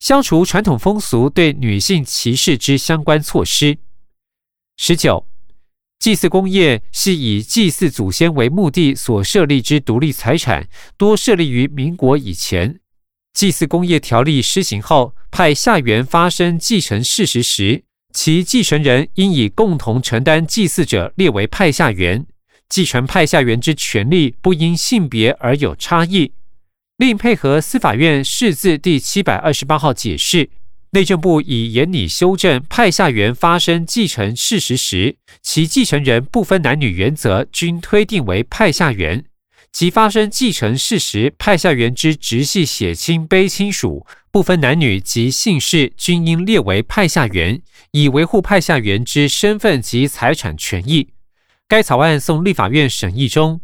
消除传统风俗对女性歧视之相关措施。十九，祭祀工业是以祭祀祖先为目的所设立之独立财产，多设立于民国以前。祭祀工业条例施行后，派下元发生继承事实时，其继承人应以共同承担祭祀者列为派下元，继承派下元之权利不因性别而有差异。另配合司法院释字第七百二十八号解释，内政部已严拟修正派下员发生继承事实时，其继承人不分男女原则均推定为派下员，即发生继承事实派下员之直系血亲卑亲属不分男女及姓氏均应列为派下员，以维护派下员之身份及财产权益。该草案送立法院审议中。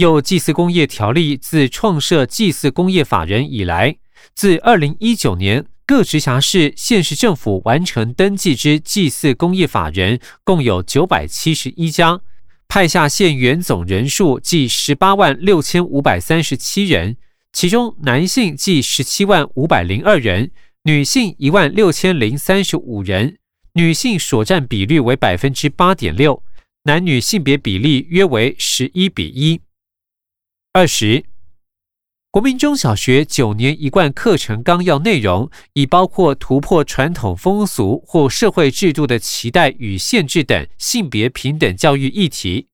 又祭祀工业条例自创设祭祀工业法人以来，自二零一九年各直辖市、县市政府完成登记之祭祀工业法人共有九百七十一家，派下县员总人数计十八万六千五百三十七人，其中男性计十七万五百零二人，女性一万六千零三十五人，女性所占比率为百分之八点六，男女性别比例约为十一比一。二十，国民中小学九年一贯课程纲要内容，已包括突破传统风俗或社会制度的期待与限制等性别平等教育议题。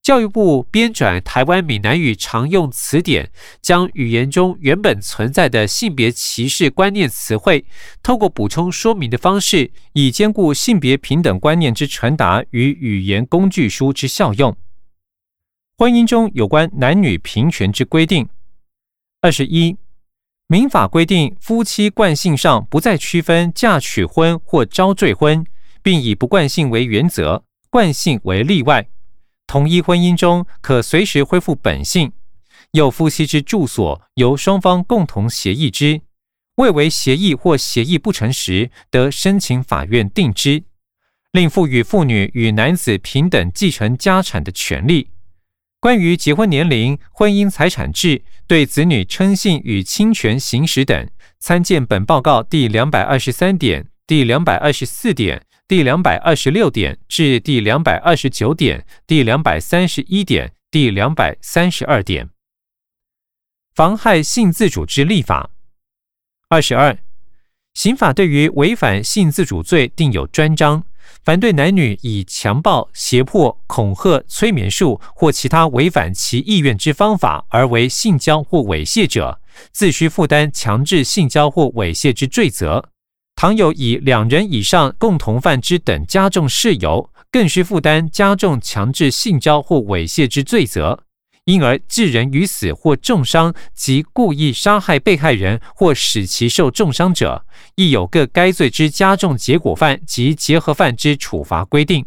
教育部编转台湾闽南语常用词典，将语言中原本存在的性别歧视观念词汇，透过补充说明的方式，以兼顾性别平等观念之传达与语言工具书之效用。婚姻中有关男女平权之规定。二十一，民法规定夫妻惯性上不再区分嫁娶婚或招赘婚，并以不惯性为原则，惯性为例外。同一婚姻中可随时恢复本性。有夫妻之住所由双方共同协议之，未为协议或协议不成时，得申请法院定之。另赋予妇女与男子平等继承家产的权利。关于结婚年龄、婚姻财产制、对子女称姓与侵权行使等，参见本报告第两百二十三点、第两百二十四点、第两百二十六点至第两百二十九点、第两百三十一点、第两百三十二点。妨害性自主之立法。二十二，刑法对于违反性自主罪定有专章。凡对男女以强暴、胁迫、恐吓、催眠术或其他违反其意愿之方法而为性交或猥亵者，自需负担强制性交或猥亵之罪责。倘有以两人以上共同犯之等加重事由，更需负担加重强制性交或猥亵之罪责。因而致人于死或重伤及故意杀害被害人或使其受重伤者，亦有各该罪之加重结果犯及结合犯之处罚规定。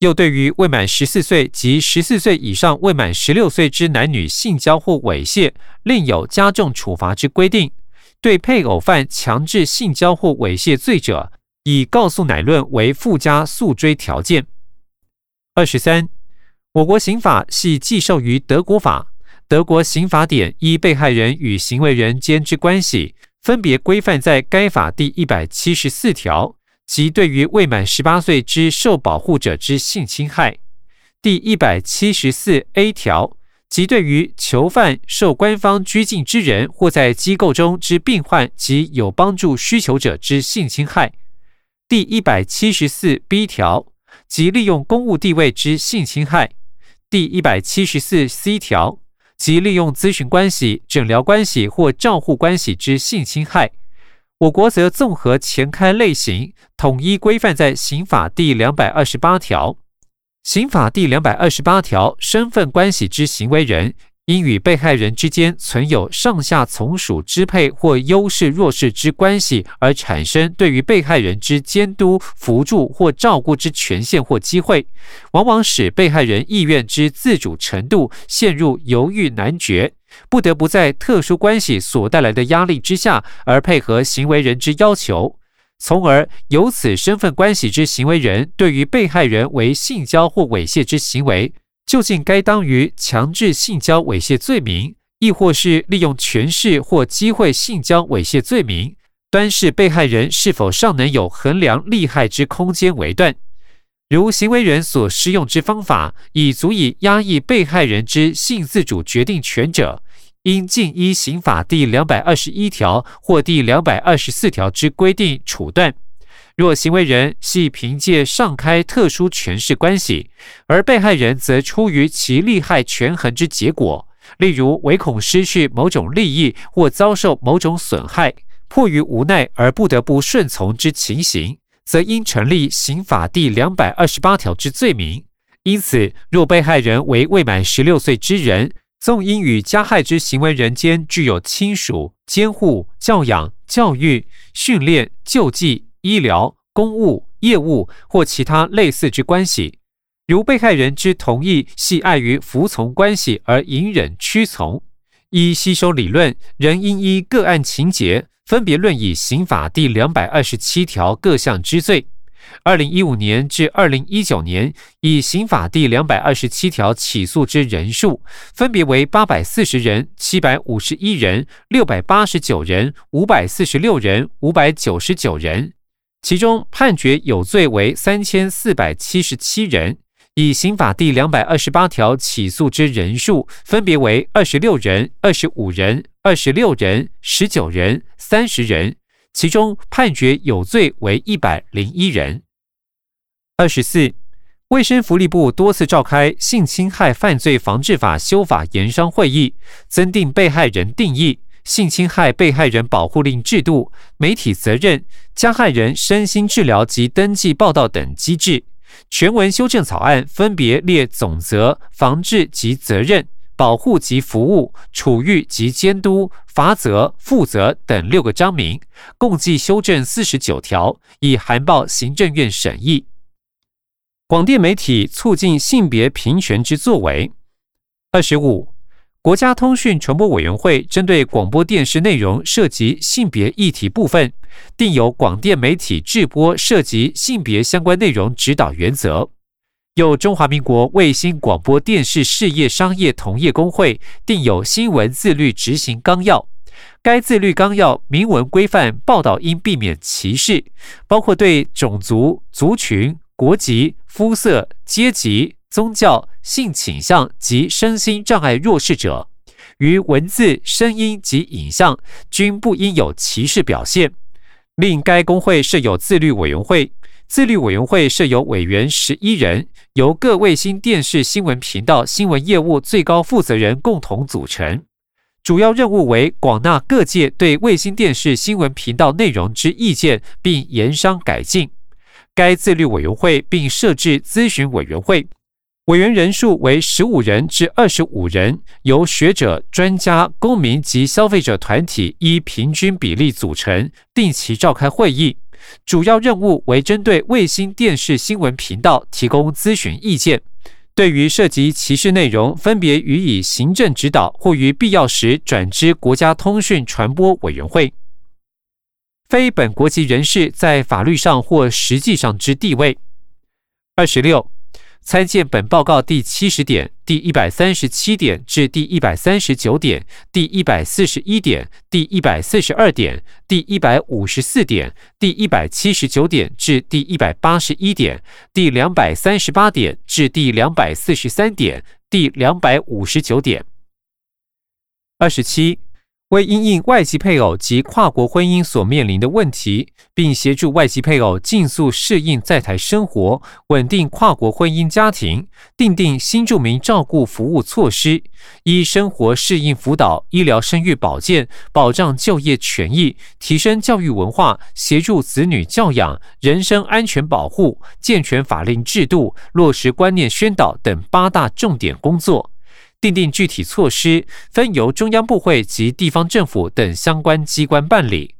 又对于未满十四岁及十四岁以上未满十六岁之男女性交或猥亵，另有加重处罚之规定。对配偶犯强制性交或猥亵罪者，以告诉乃论为附加诉追条件。二十三。我国刑法系寄受于德国法，德国刑法典依被害人与行为人间之关系，分别规范在该法第一百七十四条，即对于未满十八岁之受保护者之性侵害；第一百七十四 A 条，即对于囚犯、受官方拘禁之人或在机构中之病患及有帮助需求者之性侵害；第一百七十四 B 条，即利用公务地位之性侵害。第一百七十四 C 条，即利用咨询关系、诊疗关系或账户关系之性侵害，我国则综合前开类型，统一规范在刑法第两百二十八条。刑法第两百二十八条，身份关系之行为人。因与被害人之间存有上下从属支配或优势弱势之关系，而产生对于被害人之监督、辅助或照顾之权限或机会，往往使被害人意愿之自主程度陷入犹豫难决，不得不在特殊关系所带来的压力之下而配合行为人之要求，从而由此身份关系之行为人对于被害人为性交或猥亵之行为。究竟该当于强制性交猥亵罪名，亦或是利用权势或机会性交猥亵罪名，端视被害人是否尚能有衡量利害之空间为断。如行为人所施用之方法已足以压抑被害人之性自主决定权者，应尽依刑法第两百二十一条或第两百二十四条之规定处断。若行为人系凭借上开特殊权势关系，而被害人则出于其利害权衡之结果，例如唯恐失去某种利益或遭受某种损害，迫于无奈而不得不顺从之情形。则应成立刑法第两百二十八条之罪名。因此，若被害人为未满十六岁之人，纵因与加害之行为人间具有亲属、监护、教养、教育、训练、救济、医疗、公务、业务或其他类似之关系，如被害人之同意系碍于服从关系而隐忍屈从，依吸收理论，仍应依个案情节。分别论以刑法第两百二十七条各项之罪。二零一五年至二零一九年，以刑法第两百二十七条起诉之人数，分别为八百四十人、七百五十一人、六百八十九人、五百四十六人、五百九十九人。其中判决有罪为三千四百七十七人。以刑法第两百二十八条起诉之人数，分别为二十六人、二十五人、二十六人、十九人、三十人，其中判决有罪为一百零一人。二十四，卫生福利部多次召开性侵害犯罪防治法修法研商会议，增订被害人定义、性侵害被害人保护令制度、媒体责任、加害人身心治疗及登记报道等机制。全文修正草案分别列总则、防治及责任、保护及服务、处遇及监督、罚则、负责等六个章名，共计修正四十九条，已函报行政院审议。广电媒体促进性别平权之作为。二十五。国家通讯传播委员会针对广播电视内容涉及性别议题部分，定有广电媒体制播涉及性别相关内容指导原则。有中华民国卫星广播电视事业商业同业工会定有新闻自律执行纲要。该自律纲要明文规范报道应避免歧视，包括对种族、族群、国籍、肤色、阶级。宗教、性倾向及身心障碍弱势者，于文字、声音及影像均不应有歧视表现。另，该工会设有自律委员会，自律委员会设有委员十一人，由各卫星电视新闻频道新闻业务最高负责人共同组成。主要任务为广纳各界对卫星电视新闻频道内容之意见，并研商改进。该自律委员会并设置咨询委员会。委员人数为十五人至二十五人，由学者、专家、公民及消费者团体依平均比例组成，定期召开会议。主要任务为针对卫星电视新闻频道提供咨询意见。对于涉及歧视内容，分别予以行政指导，或于必要时转至国家通讯传播委员会。非本国籍人士在法律上或实际上之地位。二十六。参见本报告第七十点、第一百三十七点至第一百三十九点、第一百四十一点、第一百四十二点、第一百五十四点、第一百七十九点至第一百八十一点、第两百三十八点至第两百四十三点、第两百五十九点。二十七。为因应外籍配偶及跨国婚姻所面临的问题，并协助外籍配偶尽速适应在台生活，稳定跨国婚姻家庭，订定新住民照顾服务措施，依生活适应辅导、医疗生育保健、保障就业权益、提升教育文化、协助子女教养、人身安全保护、健全法令制度、落实观念宣导等八大重点工作。订定具体措施，分由中央部会及地方政府等相关机关办理。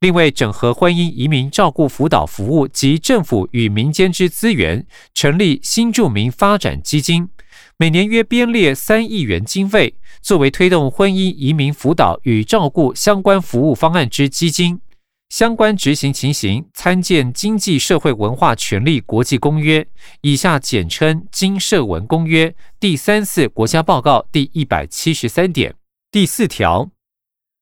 另外，整合婚姻移民照顾辅导服务及政府与民间之资源，成立新住民发展基金，每年约编列三亿元经费，作为推动婚姻移民辅导与照顾相关服务方案之基金。相关执行情形，参见《经济社会文化权利国际公约》（以下简称《经社文公约》）第三次国家报告第一百七十三点第四条。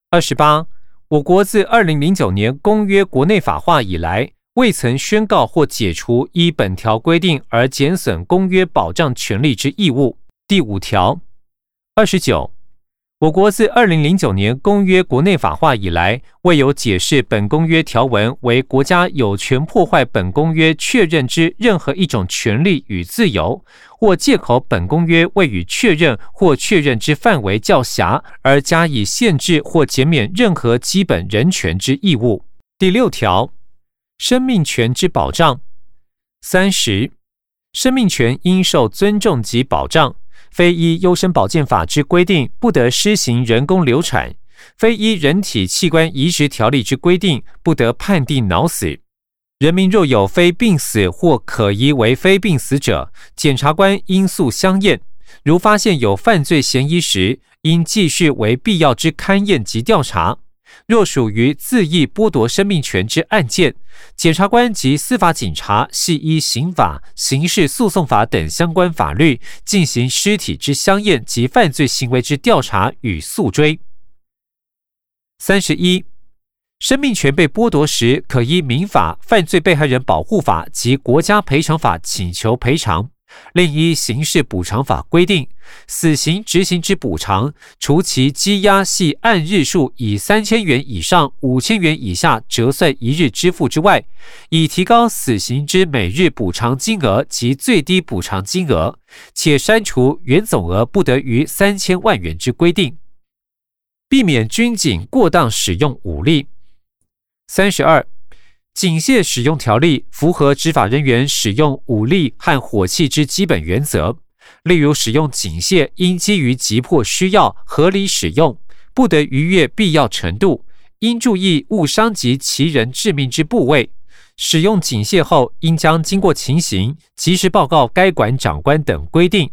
二十八，我国自二零零九年公约国内法化以来，未曾宣告或解除依本条规定而减损公约保障权利之义务。第五条二十九。我国自二零零九年公约国内法化以来，未有解释本公约条文为国家有权破坏本公约确认之任何一种权利与自由，或借口本公约未予确认或确认之范围较狭而加以限制或减免任何基本人权之义务。第六条，生命权之保障。三十，生命权应受尊重及保障。非依优生保健法之规定，不得施行人工流产；非依人体器官移植条例之规定，不得判定脑死。人民若有非病死或可疑为非病死者，检察官应诉相验。如发现有犯罪嫌疑时，应继续为必要之勘验及调查。若属于自意剥夺生命权之案件，检察官及司法警察系依刑法、刑事诉讼法等相关法律进行尸体之相验及犯罪行为之调查与诉追。三十一，生命权被剥夺时，可依民法、犯罪被害人保护法及国家赔偿法请求赔偿。另一刑事补偿法规定，死刑执行之补偿，除其羁押系按日数以三千元以上五千元以下折算一日支付之外，以提高死刑之每日补偿金额及最低补偿金额，且删除原总额不得逾三千万元之规定，避免军警过当使用武力。三十二。警械使用条例符合执法人员使用武力和火器之基本原则，例如使用警械应基于急迫需要合理使用，不得逾越必要程度，应注意勿伤及其人致命之部位。使用警械后，应将经过情形及时报告该管长官等规定。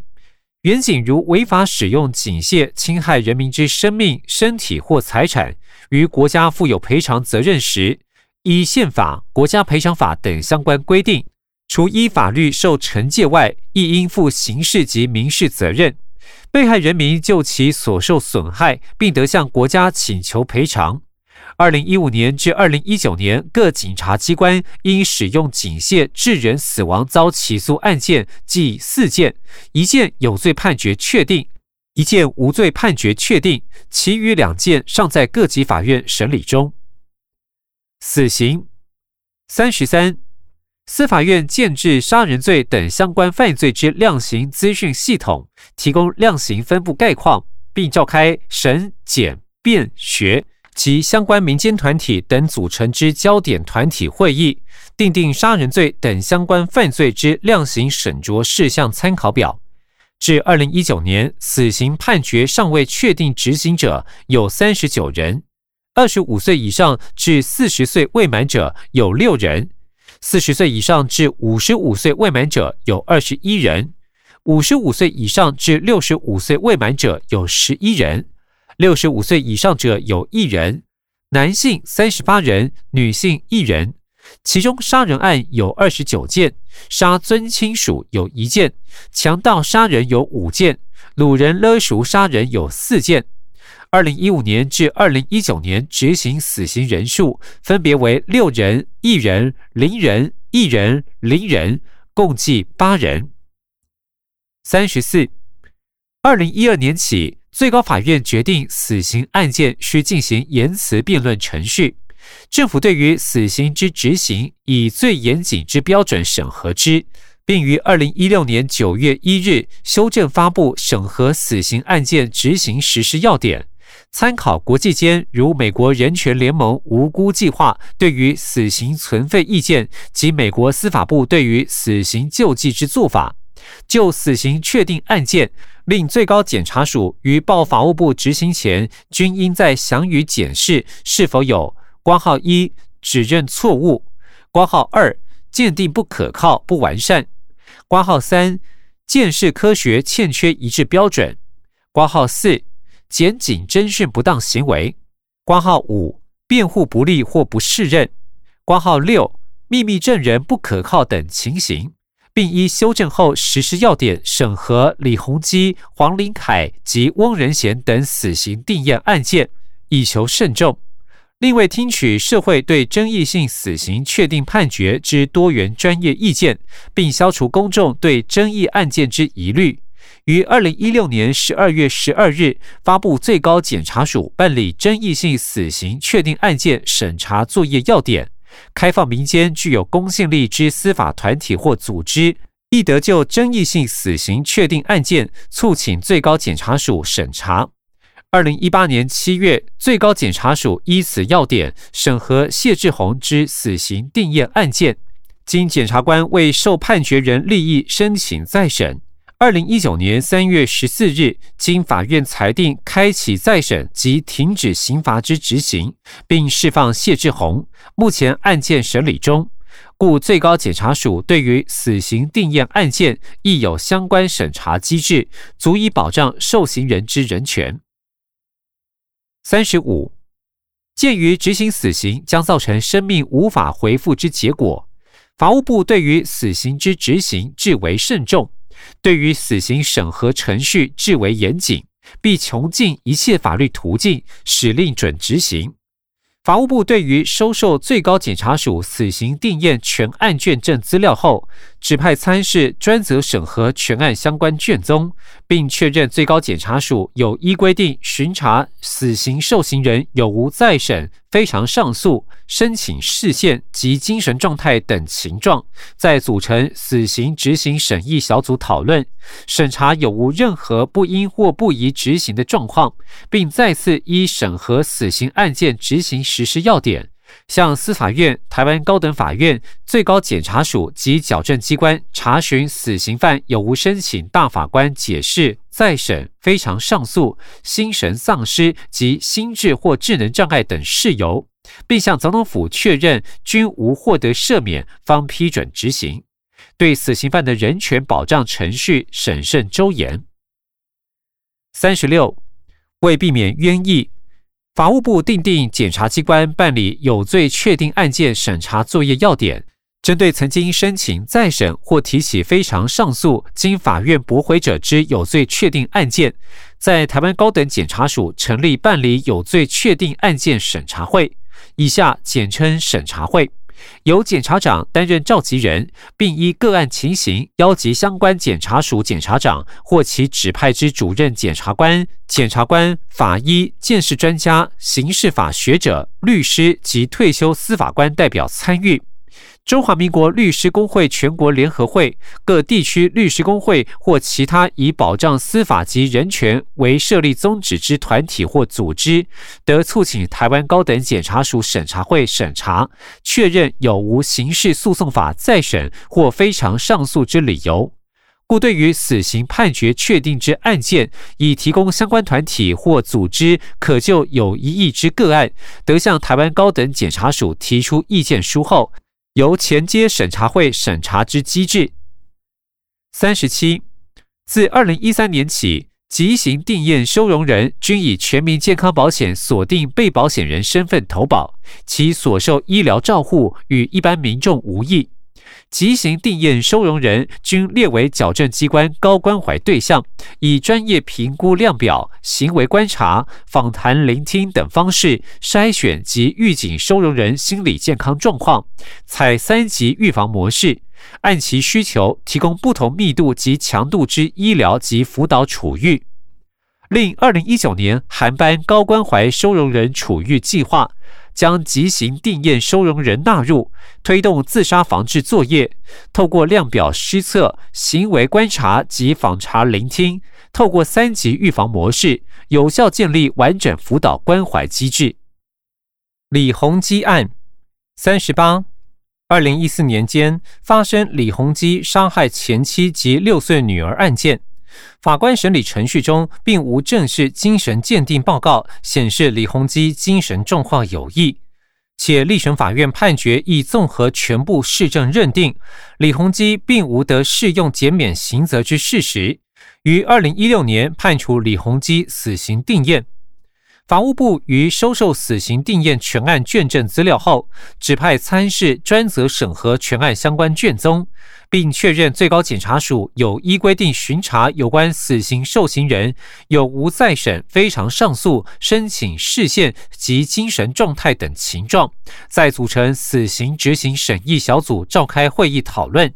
远警如违法使用警械侵害人民之生命、身体或财产，于国家负有赔偿责任时，依宪法、国家赔偿法等相关规定，除依法律受惩戒外，亦应负刑事及民事责任。被害人民就其所受损害，并得向国家请求赔偿。二零一五年至二零一九年，各警察机关因使用警械致人死亡遭起诉案件计四件，一件有罪判决确定，一件无罪判决确定，其余两件尚在各级法院审理中。死刑。三十三，司法院建制杀人罪等相关犯罪之量刑资讯系统，提供量刑分布概况，并召开审、检、辩、学及相关民间团体等组成之焦点团体会议，订定杀人罪等相关犯罪之量刑审酌事项参考表。至二零一九年，死刑判决尚未确定执行者有三十九人。二十五岁以上至四十岁未满者有六人，四十岁以上至五十五岁未满者有二十一人，五十五岁以上至六十五岁未满者有十一人，六十五岁以上者有一人，男性三十八人，女性一人。其中杀人案有二十九件，杀尊亲属有一件，强盗杀人有五件，掳人勒赎杀人有四件。二零一五年至二零一九年执行死刑人数分别为六人、一人、零人、一人、零人，共计八人。三十四，二零一二年起，最高法院决定死刑案件需进行言辞辩论程序，政府对于死刑之执行以最严谨之标准审核之，并于二零一六年九月一日修正发布审核死刑案件执行实施要点。参考国际间如美国人权联盟无辜计划对于死刑存废意见及美国司法部对于死刑救济之做法，就死刑确定案件，令最高检察署于报法务部执行前，均应在详予检视是否有。挂号一指认错误，挂号二鉴定不可靠不完善，挂号三鉴识科学欠缺一致标准，挂号四。检警侦讯不当行为，挂号五辩护不利或不适任，挂号六秘密证人不可靠等情形，并依修正后实施要点审核李洪基、黄林凯及翁仁贤等死刑定验案件，以求慎重。另为听取社会对争议性死刑确定判决之多元专业意见，并消除公众对争议案件之疑虑，于二零一六年十二月十二日发布最高检察署办理争议性死刑确定案件审查作业要点，开放民间具有公信力之司法团体或组织，亦得就争议性死刑确定案件促请最高检察署审查。二零一八年七月，最高检察署依此要点审核谢志宏之死刑定验案件，经检察官为受判决人利益申请再审。二零一九年三月十四日，经法院裁定开启再审及停止刑罚之执行，并释放谢志宏。目前案件审理中，故最高检察署对于死刑定验案件亦有相关审查机制，足以保障受刑人之人权。三十五，鉴于执行死刑将造成生命无法回复之结果，法务部对于死刑之执行至为慎重，对于死刑审核程序至为严谨，必穷尽一切法律途径，使令准执行。法务部对于收受最高检察署死刑定验全案卷证资料后，指派参事专责审核全案相关卷宗，并确认最高检察署有依规定巡查死刑受刑人有无再审、非常上诉、申请释宪及精神状态等情状，再组成死刑执行审议小组讨论审查有无任何不应或不宜执行的状况，并再次依审核死刑案件执行。实施要点，向司法院、台湾高等法院、最高检察署及矫正机关查询死刑犯有无申请大法官解释再审、非常上诉、心神丧失及心智或智能障碍等事由，并向总统府确认均无获得赦免，方批准执行。对死刑犯的人权保障程序审慎周严。三十六，为避免冤狱。法务部订定检察机关办理有罪确定案件审查作业要点，针对曾经申请再审或提起非常上诉经法院驳回者之有罪确定案件，在台湾高等检察署成立办理有罪确定案件审查会，以下简称审查会。由检察长担任召集人，并依个案情形邀集相关检察署检察长或其指派之主任检察官、检察官、法医、鉴识专家、刑事法学者、律师及退休司法官代表参与。中华民国律师工会全国联合会、各地区律师工会或其他以保障司法及人权为设立宗旨之团体或组织，得促请台湾高等检察署审查会审查，确认有无刑事诉讼法再审或非常上诉之理由。故对于死刑判决确定之案件，已提供相关团体或组织可就有异议之个案，得向台湾高等检察署提出意见书后。由前接审查会审查之机制。三十七，自二零一三年起，急行定验收容人均以全民健康保险锁定被保险人身份投保，其所受医疗照护与一般民众无异。急行定验收容人均列为矫正机关高关怀对象，以专业评估量表、行为观察、访谈、聆听等方式筛选及预警收容人心理健康状况，采三级预防模式，按其需求提供不同密度及强度之医疗及辅导处遇。另二零一九年韩班高关怀收容人处遇计划。将急行定验收容人纳入，推动自杀防治作业，透过量表施测、行为观察及访查聆听，透过三级预防模式，有效建立完整辅导关怀机制。李洪基案三十八，二零一四年间发生李洪基杀害前妻及六岁女儿案件。法官审理程序中，并无正式精神鉴定报告显示李洪基精神状况有异，且立审法院判决已综合全部事证认定，李洪基并无得适用减免刑责之事实，于二零一六年判处李洪基死刑定验。法务部于收受死刑定验全案卷证资料后，指派参事专责审核全案相关卷宗，并确认最高检察署有依规定巡查有关死刑受刑人有无再审、非常上诉、申请释宪及精神状态等情状，再组成死刑执行审议小组召开会议讨论。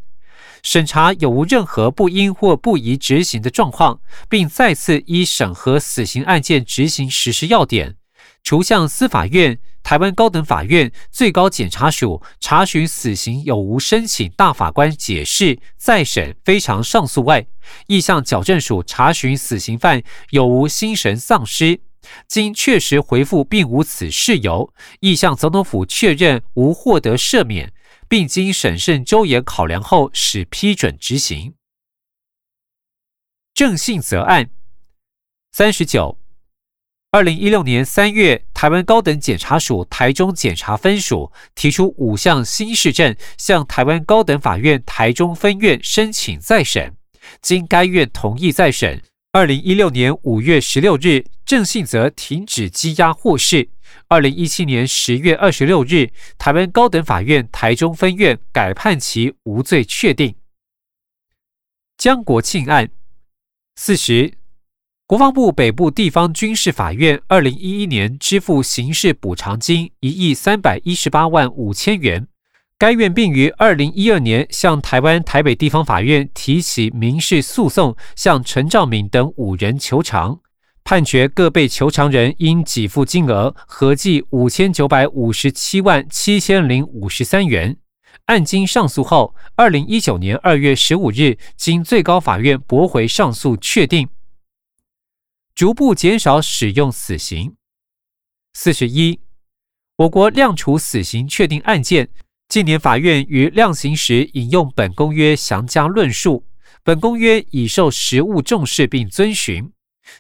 审查有无任何不应或不宜执行的状况，并再次依审核死刑案件执行实施要点，除向司法院、台湾高等法院、最高检察署查询死刑有无申请大法官解释再审、非常上诉外，亦向矫正署查询死刑犯有无心神丧失，经确实回复并无此事由，亦向总统府确认无获得赦免。并经审慎周延考量后，使批准执行。郑信泽案三十九，二零一六年三月，台湾高等检察署台中检察分署提出五项新市政，向台湾高等法院台中分院申请再审，经该院同意再审。二零一六年五月十六日，郑信泽停止羁押获释。二零一七年十月二十六日，台湾高等法院台中分院改判其无罪确定。江国庆案四十，国防部北部地方军事法院二零一一年支付刑事补偿金一亿三百一十八万五千元。该院并于二零一二年向台湾台北地方法院提起民事诉讼，向陈兆敏等五人求偿。判决各被求偿人应给付金额合计五千九百五十七万七千零五十三元。案经上诉后，二零一九年二月十五日，经最高法院驳回上诉，确定逐步减少使用死刑。四十一，我国量处死刑确定案件，近年法院于量刑时引用本公约详加论述，本公约已受实务重视并遵循。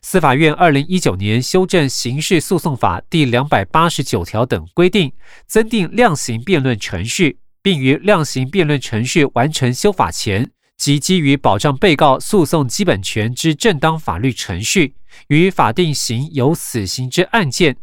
司法院二零一九年修正刑事诉讼法第两百八十九条等规定，增订量刑辩论程序，并于量刑辩论程序完成修法前，即基于保障被告诉讼基本权之正当法律程序，于法定刑有死刑之案件。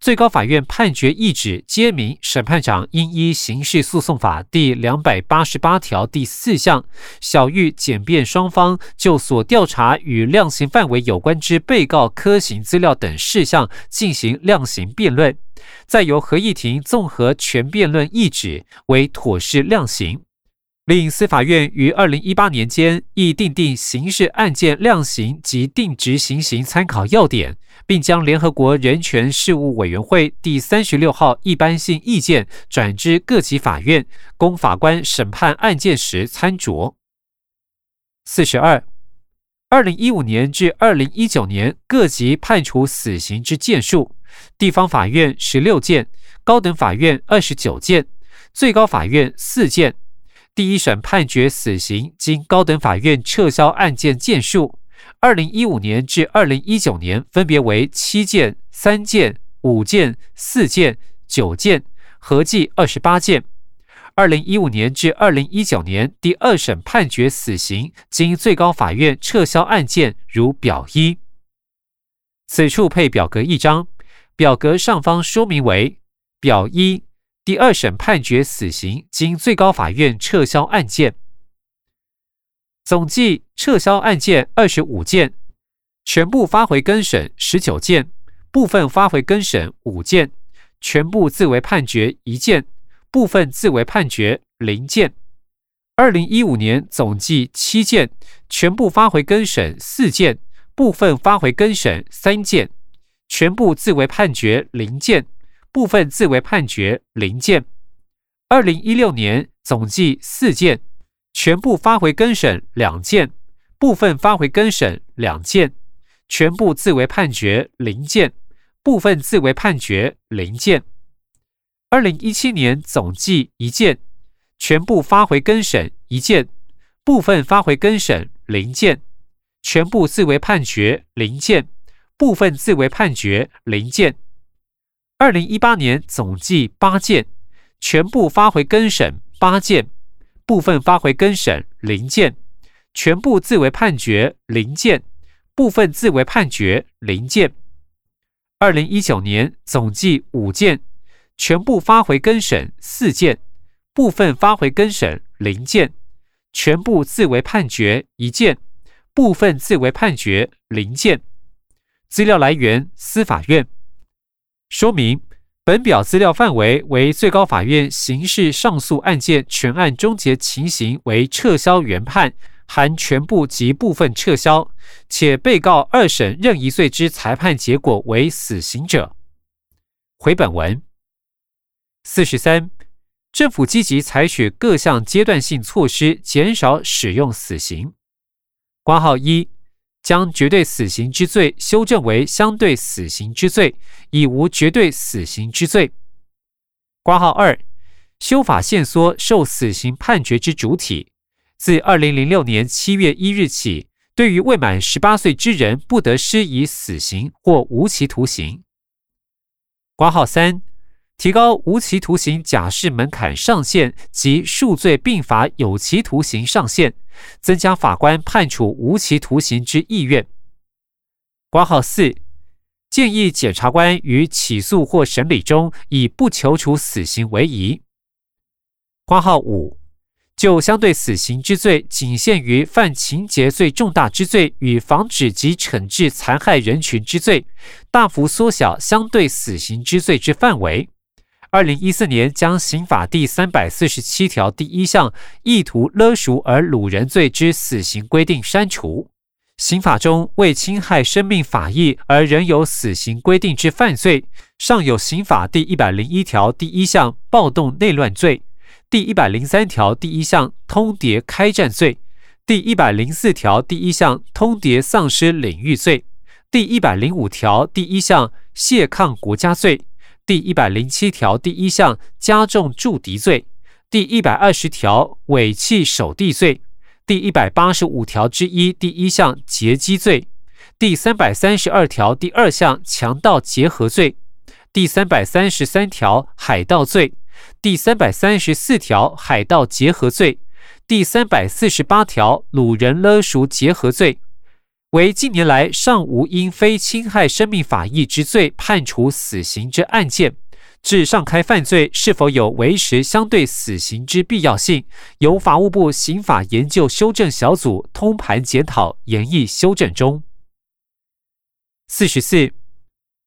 最高法院判决意旨皆明，审判长应依刑事诉讼法第两百八十八条第四项，小玉检辩双方就所调查与量刑范围有关之被告科刑资料等事项进行量刑辩论，再由合议庭综合全辩论意旨为妥适量刑。另司法院于二零一八年间亦订定刑事案件量刑及定执行刑参考要点，并将联合国人权事务委员会第三十六号一般性意见转至各级法院，供法官审判案件时参酌。四十二，二零一五年至二零一九年各级判处死刑之件数，地方法院十六件，高等法院二十九件，最高法院四件。第一审判决死刑，经高等法院撤销案件件数，二零一五年至二零一九年分别为七件、三件、五件、四件、九件，合计二十八件。二零一五年至二零一九年第二审判决死刑，经最高法院撤销案件如表一。此处配表格一张，表格上方说明为表一。第二审判决死刑，经最高法院撤销案件，总计撤销案件二十五件，全部发回更审十九件，部分发回更审五件，全部自为判决一件，部分自为判决零件。二零一五年总计七件，全部发回更审四件，部分发回更审三件，全部自为判决零件。部分自为判决零件，二零一六年总计四件，全部发回更审两件，部分发回更审两件，全部自为判决零件，部分自为判决零件。二零一七年总计一件，全部发回更审一件，部分发回更审零件，全部自为判决零件，部分自为判决零件。二零一八年总计八件，全部发回更审八件，部分发回更审零件，全部自为判决零件，部分自为判决零件。二零一九年总计五件，全部发回更审四件，部分发回更审零件，全部自为判决一件，部分自为判决零件。资料来源司法院。说明本表资料范围为最高法院刑事上诉案件全案终结情形为撤销原判。含全部及部分撤销，且被告二审任一罪之裁判结果为死刑者。回本文四十三，政府积极采取各项阶段性措施，减少使用死刑。挂号一，将绝对死刑之罪修正为相对死刑之罪，已无绝对死刑之罪。挂号二，修法限缩受死刑判决之主体。自二零零六年七月一日起，对于未满十八岁之人，不得施以死刑或无期徒刑。挂号三，提高无期徒刑假释门槛上限及数罪并罚有期徒刑上限，增加法官判处无期徒刑之意愿。挂号四，建议检察官于起诉或审理中以不求处死刑为宜。挂号五。就相对死刑之罪，仅限于犯情节最重大之罪与防止及惩治残害人群之罪，大幅缩小相对死刑之罪之范围。二零一四年将刑法第三百四十七条第一项意图勒赎而掳人罪之死刑规定删除。刑法中为侵害生命法益而仍有死刑规定之犯罪，尚有刑法第一百零一条第一项暴动内乱罪。第一百零三条第一项通牒开战罪，第一百零四条第一项通牒丧失领域罪，第一百零五条第一项泄抗国家罪，第一百零七条第一项加重助敌罪，第一百二十条尾气守地罪，第一百八十五条之一第一项劫机罪，第三百三十二条第二项强盗结合罪，第三百三十三条海盗罪。第三百三十四条海盗结合罪，第三百四十八条掳人勒赎结合罪，为近年来尚无因非侵害生命法益之罪判处死刑之案件，至上开犯罪是否有维持相对死刑之必要性，由法务部刑法研究修正小组通盘检讨研议修正中。四十四。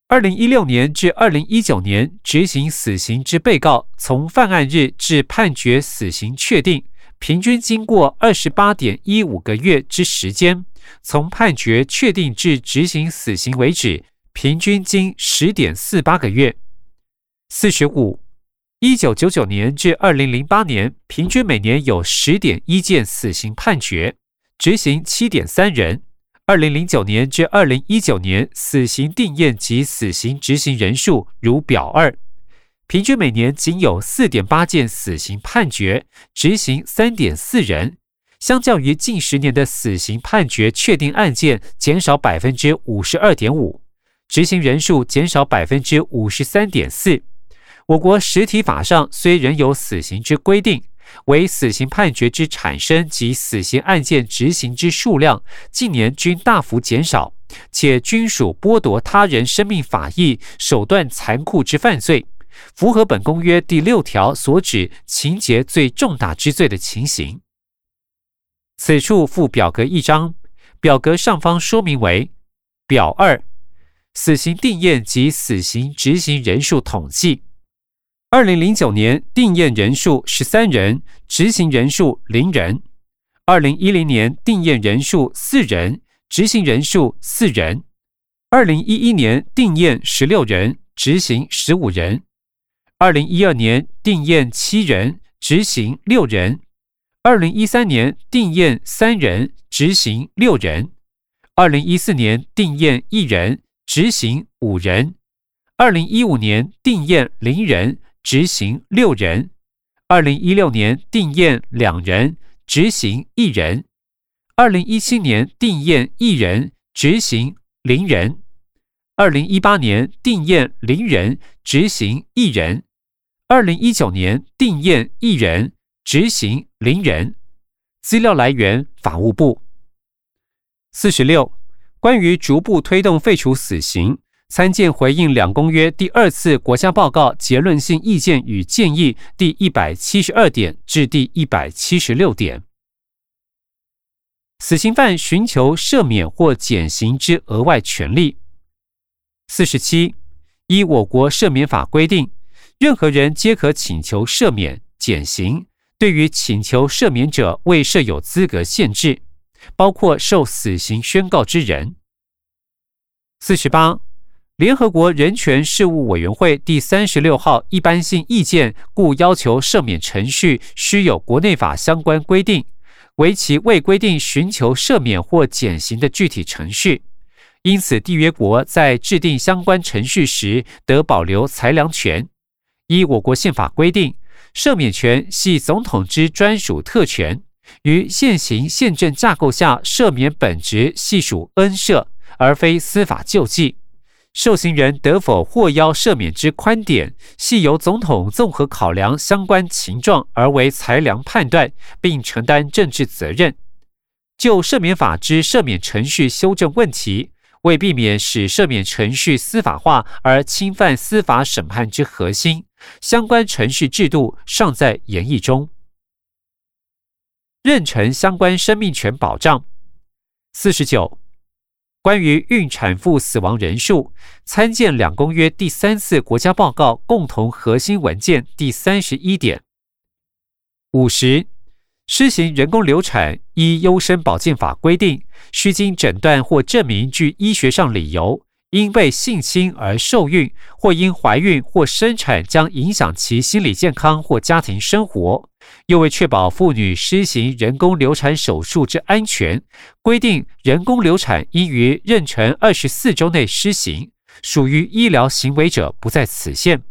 二零一六年至二零一九年执行死刑之被告，从犯案日至判决死刑确定，平均经过二十八点一五个月之时间；从判决确定至执行死刑为止，平均经十点四八个月。四十五，一九九九年至二零零八年，平均每年有十点一件死刑判决，执行七点三人。二零零九年至二零一九年，死刑定验及死刑执行人数如表二，平均每年仅有四点八件死刑判决，执行三点四人，相较于近十年的死刑判决确定案件减少百分之五十二点五，执行人数减少百分之五十三点四。我国实体法上虽仍有死刑之规定。为死刑判决之产生及死刑案件执行之数量，近年均大幅减少，且均属剥夺他人生命法益、手段残酷之犯罪，符合本公约第六条所指情节最重大之罪的情形。此处附表格一张，表格上方说明为表二：死刑定验及死刑执行人数统计。二零零九年定验人数十三人，执行人数零人；二零一零年定验人数四人，执行人数四人；二零一一年定验十六人，执行十五人；二零一二年定验七人，执行六人；二零一三年定验三人，执行六人；二零一四年定验一人，执行五人；二零一五年定验零人。执行六人，二零一六年定验两人，执行一人；二零一七年定验一人，执行零人；二零一八年定验零人，执行一人；二零一九年定验一人，执行零人。资料来源：法务部。四十六，关于逐步推动废除死刑。参见回应两公约第二次国家报告结论性意见与建议第一百七十二点至第一百七十六点。死刑犯寻求赦免或减刑之额外权利。四十七，依我国赦免法规定，任何人皆可请求赦免、减刑。对于请求赦免者，未设有资格限制，包括受死刑宣告之人。四十八，联合国人权事务委员会第三十六号一般性意见，故要求赦免程序须有国内法相关规定。为其未规定寻求赦免或减刑的具体程序，因此缔约国在制定相关程序时得保留裁量权。依我国宪法规定，赦免权系总统之专属特权，于现行宪政架构下，赦免本职系属恩赦，而非司法救济。受刑人得否获邀赦免之宽点，系由总统综合考量相关情状而为裁量判断，并承担政治责任。就赦免法之赦免程序修正问题，为避免使赦免程序司法化而侵犯司法审判之核心，相关程序制度尚在研议中。妊娠相关生命权保障四十九。关于孕产妇死亡人数，参见两公约第三次国家报告共同核心文件第三十一点。五十，施行人工流产依优生保健法规定，需经诊断或证明具医学上理由。因被性侵而受孕，或因怀孕或生产将影响其心理健康或家庭生活，又为确保妇女施行人工流产手术之安全，规定人工流产应于妊娠二十四周内施行，属于医疗行为者不在此限。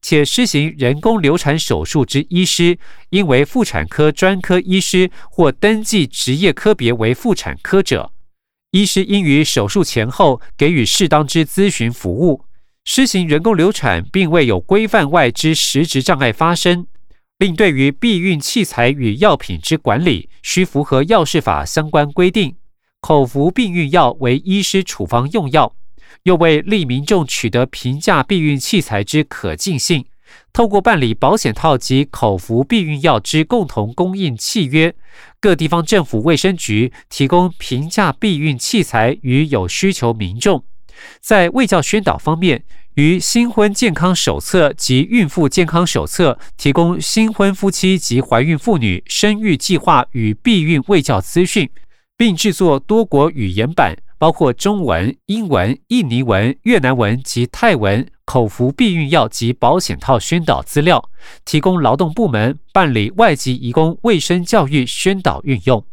且施行人工流产手术之医师，应为妇产科专科医师或登记职业科别为妇产科者。医师应于手术前后给予适当之咨询服务。施行人工流产并未有规范外之实质障碍发生。另对于避孕器材与药品之管理，需符合药事法相关规定。口服避孕药为医师处方用药，又为利民众取得平价避孕器材之可进性。透过办理保险套及口服避孕药之共同供应契约，各地方政府卫生局提供平价避孕器材与有需求民众。在卫教宣导方面，于新婚健康手册及孕妇健康手册提供新婚夫妻及怀孕妇女生育计划与避孕卫教资讯，并制作多国语言版。包括中文、英文、印尼文、越南文及泰文口服避孕药及保险套宣导资料，提供劳动部门办理外籍移工卫生教育宣导运用。